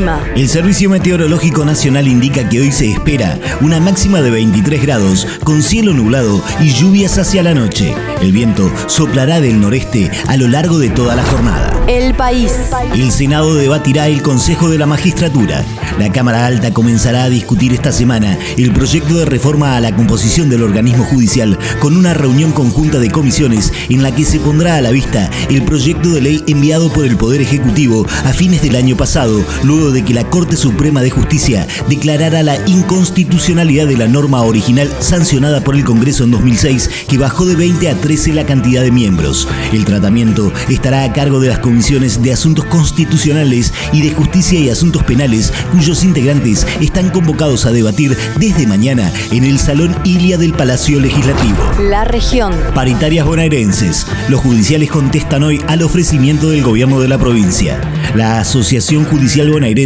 El clima. El Servicio Meteorológico Nacional indica que hoy se espera una máxima de 23 grados, con cielo nublado y lluvias hacia la noche. El viento soplará del noreste a lo largo de toda la jornada. El país. El Senado debatirá el Consejo de la Magistratura. La Cámara Alta comenzará a discutir esta semana el proyecto de reforma a la composición del organismo judicial con una reunión conjunta de comisiones en la que se pondrá a la vista el proyecto de ley enviado por el Poder Ejecutivo a fines del año pasado, luego de que la Corte Suprema de Justicia declarara la inconstitucionalidad de la norma original sancionada por el Congreso en 2006 que bajó de 20 a 13 la cantidad de miembros. El tratamiento estará a cargo de las comisiones de Asuntos Constitucionales y de Justicia y Asuntos Penales, cuyos integrantes están convocados a debatir desde mañana en el Salón Ilia del Palacio Legislativo. La región. Paritarias bonaerenses. Los judiciales contestan hoy al ofrecimiento del gobierno de la provincia. La Asociación Judicial Bonaerense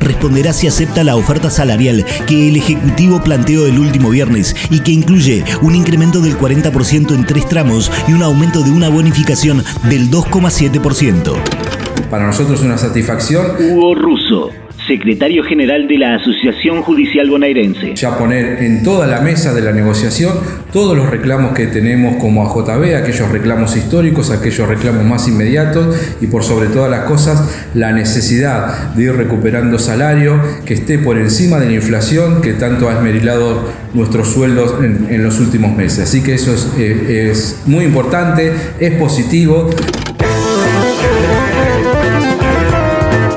responderá si acepta la oferta salarial que el Ejecutivo planteó el último viernes y que incluye un incremento del 40% en tres tramos y un aumento de una bonificación del 2,7%. Para nosotros es una satisfacción. Hugo Russo, secretario general de la Asociación Judicial Bonaerense. Ya poner en toda la mesa de la negociación todos los reclamos que tenemos como AJB, aquellos reclamos históricos, aquellos reclamos más inmediatos y por sobre todas las cosas la necesidad de ir recuperando salario que esté por encima de la inflación que tanto ha esmerilado nuestros sueldos en, en los últimos meses. Así que eso es, eh, es muy importante, es positivo.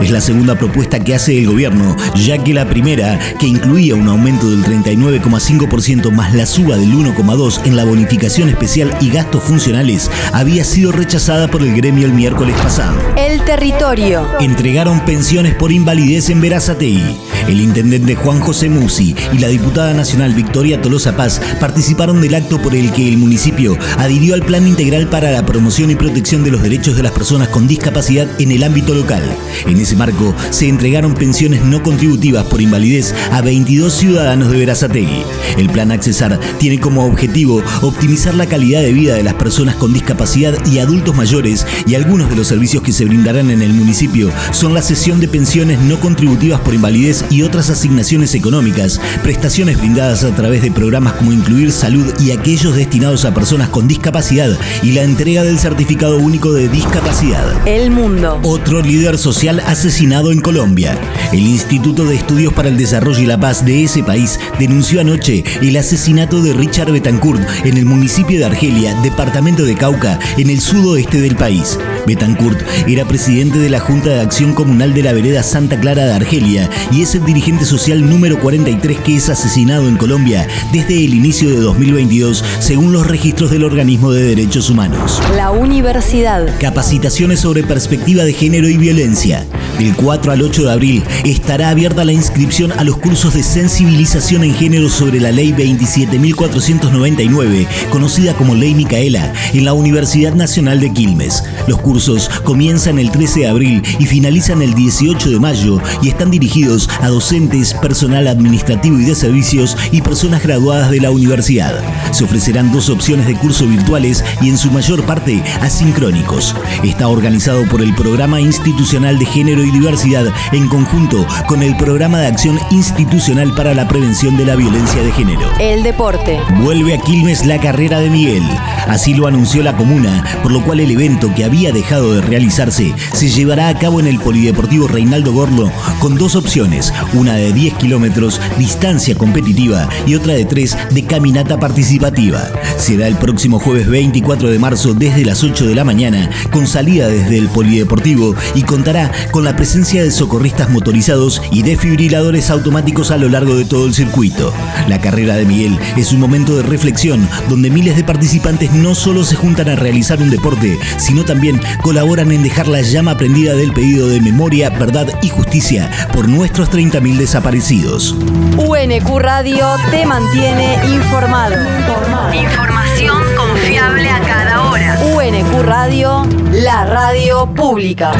Es la segunda propuesta que hace el gobierno, ya que la primera, que incluía un aumento del 39,5% más la suba del 1,2% en la bonificación especial y gastos funcionales, había sido rechazada por el gremio el miércoles pasado. El territorio. Entregaron pensiones por invalidez en Verazategui. El intendente Juan José Musi y la diputada nacional Victoria Tolosa Paz participaron del acto por el que el municipio adhirió al Plan Integral para la Promoción y Protección de los Derechos de las Personas con Discapacidad en el ámbito local. En ese marco, se entregaron pensiones no contributivas por invalidez a 22 ciudadanos de Verazategui. El Plan Accesar tiene como objetivo optimizar la calidad de vida de las personas con discapacidad y adultos mayores y algunos de los servicios que se brindarán en el municipio son la cesión de pensiones no contributivas por invalidez y otras asignaciones económicas, prestaciones brindadas a través de programas como Incluir Salud y aquellos destinados a personas con discapacidad y la entrega del Certificado Único de Discapacidad. El mundo. Otro líder social asesinado en Colombia. El Instituto de Estudios para el Desarrollo y la Paz de ese país denunció anoche el asesinato de Richard Betancourt en el municipio de Argelia, departamento de Cauca, en el sudoeste del país. Betancourt era presidente de la Junta de Acción Comunal de la Vereda Santa Clara de Argelia y es el dirigente social número 43 que es asesinado en Colombia desde el inicio de 2022, según los registros del Organismo de Derechos Humanos. La universidad. Capacitaciones sobre perspectiva de género y violencia. Del 4 al 8 de abril estará abierta la inscripción a los cursos de sensibilización en género sobre la Ley 27.499, conocida como Ley Micaela, en la Universidad Nacional de Quilmes. Los cursos comienzan el 13 de abril y finalizan el 18 de mayo y están dirigidos a docentes, personal administrativo y de servicios y personas graduadas de la universidad. Se ofrecerán dos opciones de curso virtuales y en su mayor parte asincrónicos. Está organizado por el Programa Institucional de Género y Diversidad en conjunto con el Programa de Acción Institucional para la Prevención de la Violencia de Género. El deporte. Vuelve a Quilmes la carrera de Miguel. Así lo anunció la comuna, por lo cual el evento que había dejado de realizarse se llevará a cabo en el Polideportivo Reinaldo Gorlo con dos opciones, una de 10 kilómetros, distancia competitiva, y otra de 3 de caminata participativa. Será el próximo jueves 24 de marzo desde las 8 de la mañana, con salida desde el Polideportivo y contará con la presencia de socorristas motorizados y desfibriladores automáticos a lo largo de todo el circuito. La carrera de Miguel es un momento de reflexión donde miles de participantes no solo se juntan a realizar un deporte, sino también colaboran en dejar la llama prendida del pedido de memoria, verdad y justicia por nuestros 30.000 desaparecidos. UNQ Radio te mantiene informado. Información confiable a cada hora. UNQ Radio, la radio pública.